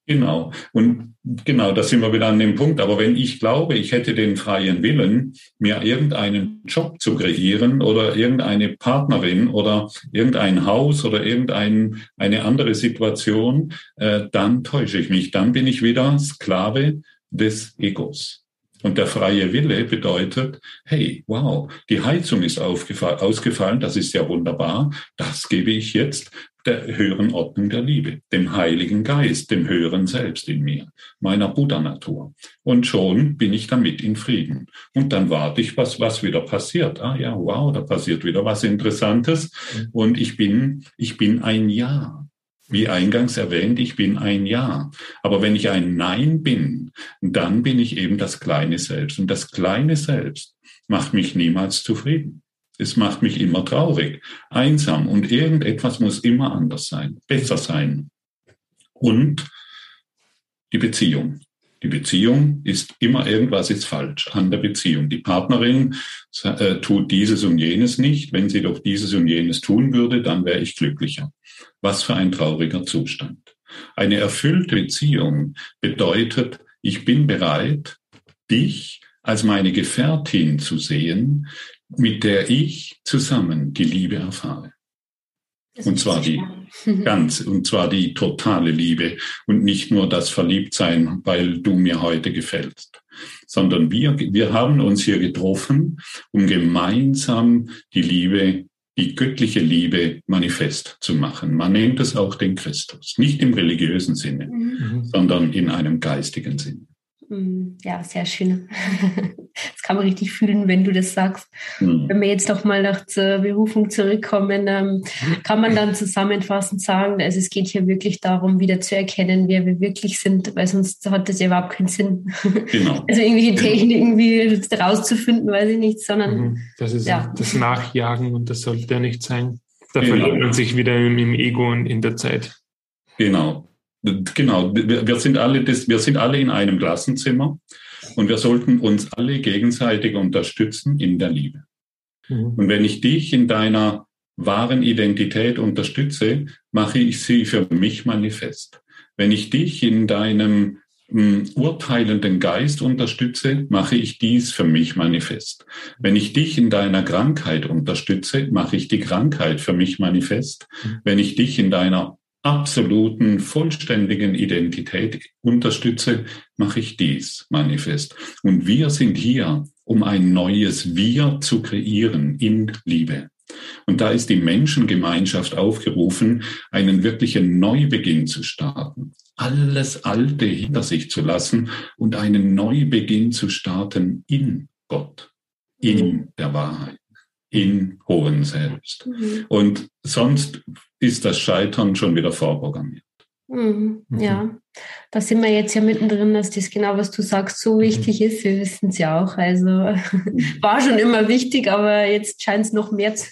B: genau. Und genau, da sind wir wieder an dem Punkt. Aber wenn ich glaube, ich hätte den freien Willen, mir irgendeinen Job zu kreieren oder irgendeine Partnerin oder irgendein Haus oder irgendeine andere Situation, äh, dann täusche ich mich. Dann bin ich wieder Sklave des Egos. Und der freie Wille bedeutet, hey, wow, die Heizung ist ausgefallen, das ist ja wunderbar, das gebe ich jetzt der höheren Ordnung der Liebe, dem Heiligen Geist, dem höheren Selbst in mir, meiner Buddha-Natur. Und schon bin ich damit in Frieden. Und dann warte ich, was, was wieder passiert. Ah ja, wow, da passiert wieder was Interessantes. Mhm. Und ich bin, ich bin ein Ja. Wie eingangs erwähnt, ich bin ein Ja. Aber wenn ich ein Nein bin, dann bin ich eben das kleine Selbst. Und das kleine Selbst macht mich niemals zufrieden. Es macht mich immer traurig, einsam und irgendetwas muss immer anders sein, besser sein. Und die Beziehung. Die Beziehung ist immer irgendwas ist falsch an der Beziehung. Die Partnerin äh, tut dieses und jenes nicht. Wenn sie doch dieses und jenes tun würde, dann wäre ich glücklicher. Was für ein trauriger Zustand. Eine erfüllte Beziehung bedeutet, ich bin bereit, dich als meine Gefährtin zu sehen, mit der ich zusammen die Liebe erfahre. Und zwar die ganz, und zwar die totale Liebe und nicht nur das Verliebtsein, weil du mir heute gefällst, sondern wir, wir haben uns hier getroffen, um gemeinsam die Liebe, die göttliche Liebe manifest zu machen. Man nennt es auch den Christus, nicht im religiösen Sinne, mhm. sondern in einem geistigen Sinne.
A: Mm, ja, sehr schön. Das kann man richtig fühlen, wenn du das sagst. Mhm. Wenn wir jetzt noch mal nach zur Berufung zurückkommen, ähm, kann man dann zusammenfassend sagen, also es geht hier wirklich darum, wieder zu erkennen, wer wir wirklich sind, weil sonst hat das ja überhaupt keinen Sinn. Genau. Also irgendwelche genau. Techniken wie rauszufinden, weiß ich nicht, sondern
C: mhm. das ist ja. das Nachjagen und das sollte ja nicht sein. Da genau. verliert man sich wieder im Ego und in der Zeit.
B: Genau. Genau, wir sind alle, das, wir sind alle in einem Klassenzimmer und wir sollten uns alle gegenseitig unterstützen in der Liebe. Mhm. Und wenn ich dich in deiner wahren Identität unterstütze, mache ich sie für mich manifest. Wenn ich dich in deinem mh, hm, urteilenden Geist unterstütze, mache ich dies für mich manifest. Wenn ich dich in deiner Krankheit unterstütze, mache ich die Krankheit für mich manifest. Mhm. Wenn ich dich in deiner absoluten, vollständigen Identität unterstütze, mache ich dies manifest. Und wir sind hier, um ein neues Wir zu kreieren in Liebe. Und da ist die Menschengemeinschaft aufgerufen, einen wirklichen Neubeginn zu starten, alles Alte hinter sich zu lassen und einen Neubeginn zu starten in Gott, in der Wahrheit in hohem Selbst. Mhm. Und sonst ist das Scheitern schon wieder vorprogrammiert.
A: Mhm. mhm. Ja, da sind wir jetzt ja mittendrin, dass das genau, was du sagst, so wichtig mhm. ist. Wir wissen es ja auch. Also war schon immer wichtig, aber jetzt scheint es noch mehr zu,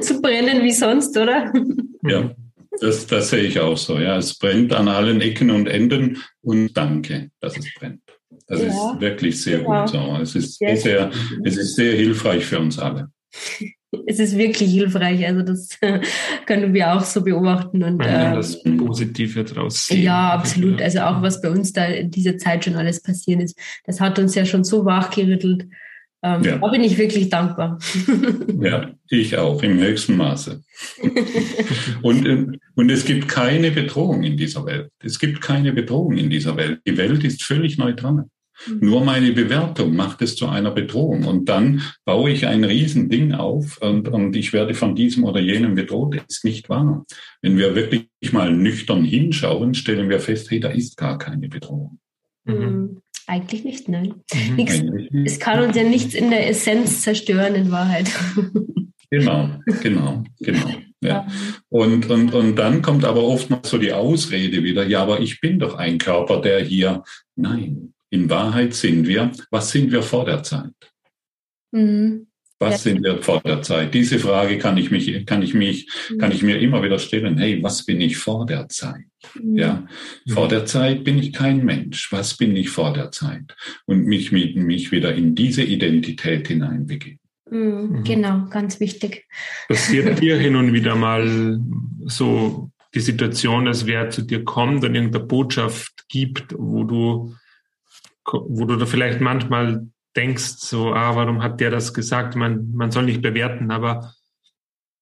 A: zu, brennen wie sonst, oder?
B: Ja, das, das sehe ich auch so. Ja, es brennt an allen Ecken und Enden und danke, dass es brennt. Das ja, ist wirklich sehr genau. gut so. Es ist sehr, sehr, es ist sehr hilfreich für uns alle
A: es ist wirklich hilfreich. Also das können wir auch so beobachten. Und,
C: äh, das Positive draus
A: sehen. Ja, absolut. Also auch was bei uns da in dieser Zeit schon alles passiert ist, das hat uns ja schon so wachgerüttelt. Ähm, ja. Da bin ich wirklich dankbar.
B: Ja, ich auch im höchsten Maße. und, ähm, und es gibt keine Bedrohung in dieser Welt. Es gibt keine Bedrohung in dieser Welt. Die Welt ist völlig neutral. Mhm. Nur meine Bewertung macht es zu einer Bedrohung. Und dann baue ich ein Riesending auf und, und ich werde von diesem oder jenem bedroht. Das ist nicht wahr. Wenn wir wirklich mal nüchtern hinschauen, stellen wir fest, hey, da ist gar keine Bedrohung.
A: Mhm. mhm. Eigentlich nicht, nein. Mhm. Nichts, es kann uns ja nichts in der Essenz zerstören, in Wahrheit.
B: Genau, genau, genau. Ja. Und, und, und dann kommt aber oft noch so die Ausrede wieder, ja, aber ich bin doch ein Körper, der hier, nein, in Wahrheit sind wir, was sind wir vor der Zeit? Mhm. Was ja. sind wir vor der Zeit? Diese Frage kann ich mich, kann ich mich, mhm. kann ich mir immer wieder stellen. Hey, was bin ich vor der Zeit? Mhm. Ja, vor der Zeit bin ich kein Mensch. Was bin ich vor der Zeit? Und mich, mich, mich wieder in diese Identität hineinbegeben.
A: Mhm. mhm. Genau, ganz wichtig.
C: Passiert dir hin und wieder mal so die Situation, dass wer zu dir kommt und irgendeine Botschaft gibt, wo du wo du da vielleicht manchmal denkst, so, ah, warum hat der das gesagt? Man, man soll nicht bewerten, aber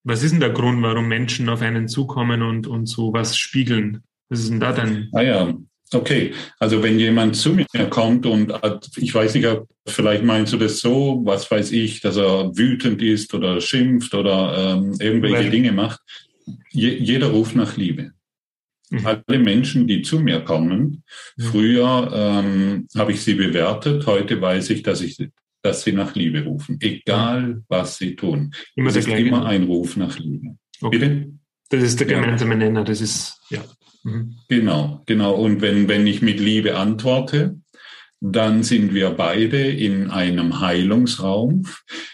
C: was ist denn der Grund, warum Menschen auf einen zukommen und, und so was spiegeln? Was ist denn da dann?
B: Ah ja, Okay, also wenn jemand zu mir kommt und ich weiß nicht, vielleicht meinst du das so, was weiß ich, dass er wütend ist oder schimpft oder ähm, irgendwelche Dinge macht. Je, jeder ruft nach Liebe. Mhm. Alle Menschen, die zu mir kommen, mhm. früher ähm, habe ich sie bewertet, heute weiß ich, dass ich dass sie nach Liebe rufen, egal was sie tun. Immer es ist immer ein Ruf nach Liebe.
C: Okay. Bitte? Das ist der gemeinsame Nenner, das ist, ja.
B: Mhm. Genau, genau. Und wenn, wenn ich mit Liebe antworte, dann sind wir beide in einem Heilungsraum.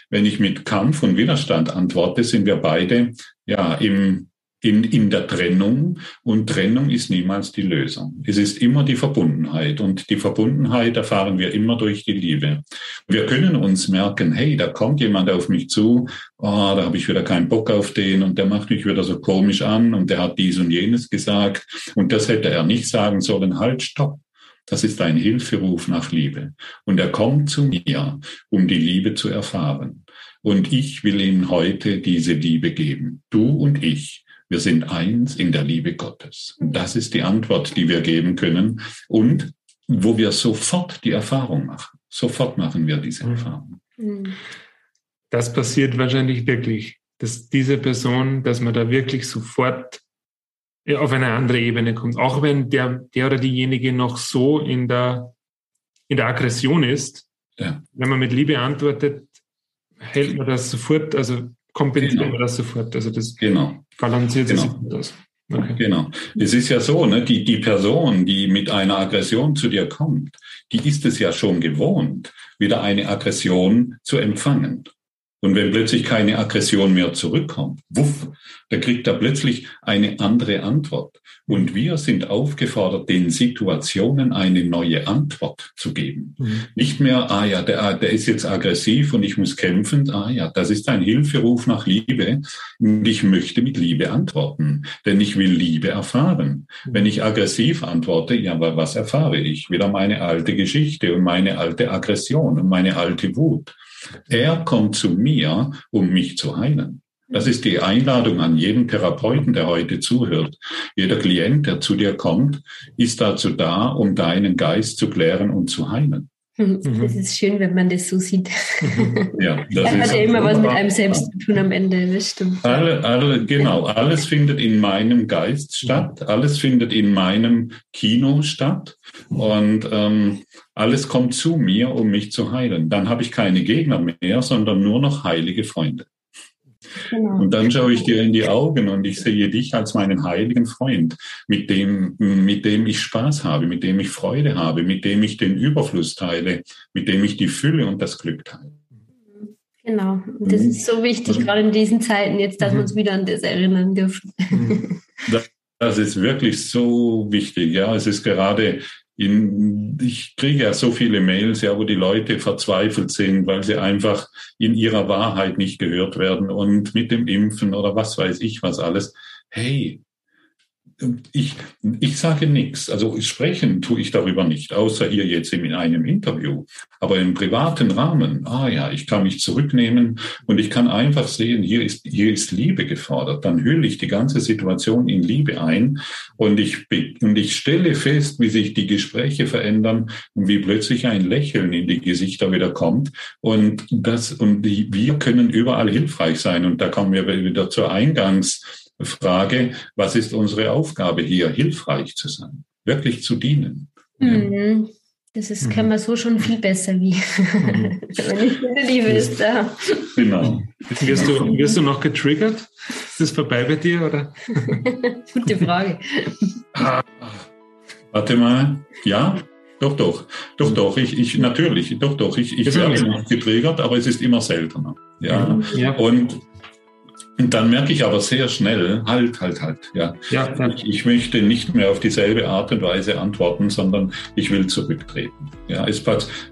B: Wenn ich mit Kampf und Widerstand antworte, sind wir beide ja im in, in der Trennung und Trennung ist niemals die Lösung. Es ist immer die Verbundenheit und die Verbundenheit erfahren wir immer durch die Liebe. Wir können uns merken, hey, da kommt jemand auf mich zu, oh, da habe ich wieder keinen Bock auf den und der macht mich wieder so komisch an und der hat dies und jenes gesagt und das hätte er nicht sagen sollen, halt, stopp. Das ist ein Hilferuf nach Liebe. Und er kommt zu mir, um die Liebe zu erfahren. Und ich will ihm heute diese Liebe geben. Du und ich. Wir sind eins in der Liebe Gottes. Und das ist die Antwort, die wir geben können und wo wir sofort die Erfahrung machen. Sofort machen wir diese mhm. Erfahrung. Mhm.
C: Das passiert wahrscheinlich wirklich, dass diese Person, dass man da wirklich sofort auf eine andere Ebene kommt. Auch wenn der, der oder diejenige noch so in der, in der Aggression ist. Ja. Wenn man mit Liebe antwortet, hält man das sofort, also kompensiert genau. man das sofort. Also das genau. balanciert
B: genau. sich gut aus. Okay. Genau. Es ist ja so, ne, die, die Person, die mit einer Aggression zu dir kommt, die ist es ja schon gewohnt, wieder eine Aggression zu empfangen. Und wenn plötzlich keine Aggression mehr zurückkommt, wuff, da kriegt er plötzlich eine andere Antwort. Und wir sind aufgefordert, den Situationen eine neue Antwort zu geben. Mhm. Nicht mehr, ah ja, der, der ist jetzt aggressiv und ich muss kämpfen. Ah ja, das ist ein Hilferuf nach Liebe. Und ich möchte mit Liebe antworten, denn ich will Liebe erfahren. Mhm. Wenn ich aggressiv antworte, ja, aber was erfahre ich? Wieder meine alte Geschichte und meine alte Aggression und meine alte Wut. Er kommt zu mir, um mich zu heilen. Das ist die Einladung an jeden Therapeuten, der heute zuhört. Jeder Klient, der zu dir kommt, ist dazu da, um deinen Geist zu klären und zu heilen.
A: Mhm. Das ist schön, wenn man das so sieht. Mhm. Ja, das hat ja immer was mit einem selbst zu tun am Ende, das stimmt.
B: Alle, alle, genau, alles findet in meinem Geist statt, alles findet in meinem Kino statt und ähm, alles kommt zu mir, um mich zu heilen. Dann habe ich keine Gegner mehr, sondern nur noch heilige Freunde. Genau. Und dann schaue ich dir in die Augen und ich sehe dich als meinen heiligen Freund, mit dem, mit dem ich Spaß habe, mit dem ich Freude habe, mit dem ich den Überfluss teile, mit dem ich die Fülle und das Glück teile.
A: Genau. Das mhm. ist so wichtig, mhm. gerade in diesen Zeiten jetzt, dass mhm. wir uns wieder an das erinnern dürfen.
B: Mhm. Das, das ist wirklich so wichtig. Ja, es ist gerade in, ich kriege ja so viele Mails, ja, wo die Leute verzweifelt sind, weil sie einfach in ihrer Wahrheit nicht gehört werden und mit dem Impfen oder was weiß ich was alles. Hey, ich, ich sage nichts. Also sprechen tue ich darüber nicht, außer hier jetzt in einem Interview. Aber im privaten Rahmen, ah ja, ich kann mich zurücknehmen und ich kann einfach sehen, hier ist, hier ist Liebe gefordert. Dann hülle ich die ganze Situation in Liebe ein und ich, und ich stelle fest, wie sich die Gespräche verändern und wie plötzlich ein Lächeln in die Gesichter wieder kommt. Und das, und die, wir können überall hilfreich sein. Und da kommen wir wieder zur Eingangs Frage, was ist unsere Aufgabe hier, hilfreich zu sein, wirklich zu dienen.
A: Mhm. Das ist, kann man so schon viel besser wie mhm. wenn ich in der Liebe ist. Ja.
C: Genau. Wirst du, wirst du noch getriggert? Ist das vorbei bei dir? Oder?
A: Gute Frage.
B: Ah, warte mal. Ja, doch, doch, doch, doch, ich, ich, natürlich, doch, doch, ich, ich werde noch getriggert, aber es ist immer seltener. Ja. ja. Und und dann merke ich aber sehr schnell, halt, halt, halt, ja. ja, Ich, ich, möchte nicht mehr auf dieselbe Art und Weise antworten, sondern ich will zurücktreten. Ja, es,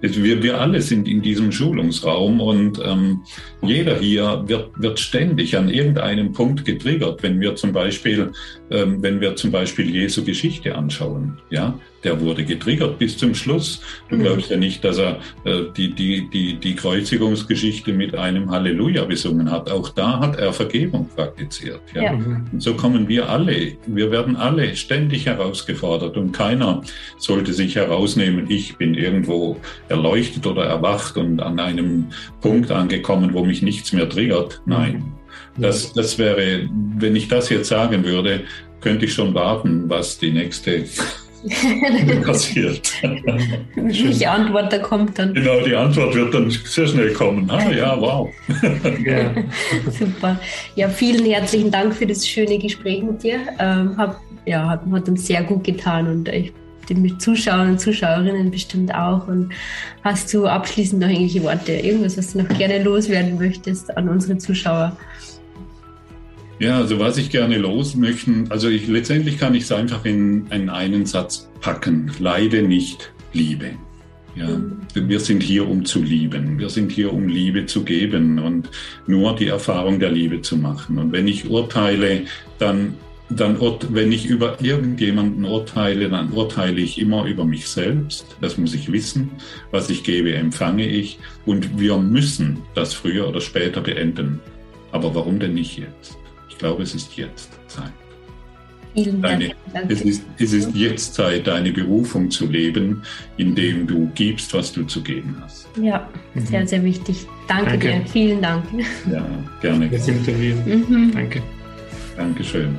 B: es, wir, wir alle sind in diesem Schulungsraum und ähm, jeder hier wird, wird ständig an irgendeinem Punkt getriggert, wenn wir zum Beispiel, ähm, wenn wir zum Beispiel Jesu Geschichte anschauen. Ja, der wurde getriggert bis zum Schluss. Du mhm. glaubst ja nicht, dass er äh, die, die, die, die Kreuzigungsgeschichte mit einem Halleluja besungen hat. Auch da hat er vergessen Vergebung praktiziert. Ja? ja. Und so kommen wir alle, wir werden alle ständig herausgefordert und keiner sollte sich herausnehmen, ich bin irgendwo erleuchtet oder erwacht und an einem Punkt angekommen, wo mich nichts mehr triggert. Nein. Das, das wäre, wenn ich das jetzt sagen würde, könnte ich schon warten, was die nächste passiert.
A: Welche Antwort da kommt dann?
B: Genau, die Antwort wird dann sehr schnell kommen. Ah ja, wow.
A: ja. Super. Ja, vielen herzlichen Dank für das schöne Gespräch mit dir. Ähm, hab, ja, hat, hat uns sehr gut getan und ich den Zuschauern und Zuschauerinnen bestimmt auch. Und hast du abschließend noch irgendwelche Worte, irgendwas, was du noch gerne loswerden möchtest an unsere Zuschauer?
B: Ja, also was ich gerne los möchten, also ich, letztendlich kann ich es einfach in, in einen Satz packen. Leide nicht, liebe. Ja, mhm. wir sind hier, um zu lieben. Wir sind hier, um Liebe zu geben und nur die Erfahrung der Liebe zu machen. Und wenn ich urteile, dann, dann wenn ich über irgendjemanden urteile, dann urteile ich immer über mich selbst. Das muss ich wissen. Was ich gebe, empfange ich. Und wir müssen das früher oder später beenden. Aber warum denn nicht jetzt? Ich glaube, es ist jetzt Zeit. Vielen Dank. Deine, es, ist, es ist jetzt Zeit, deine Berufung zu leben, indem du gibst, was du zu geben hast.
A: Ja, sehr, sehr wichtig. Danke, Danke. dir. Vielen Dank.
B: Ja, gerne.
C: Das Interview. Mhm. Danke.
B: Dankeschön.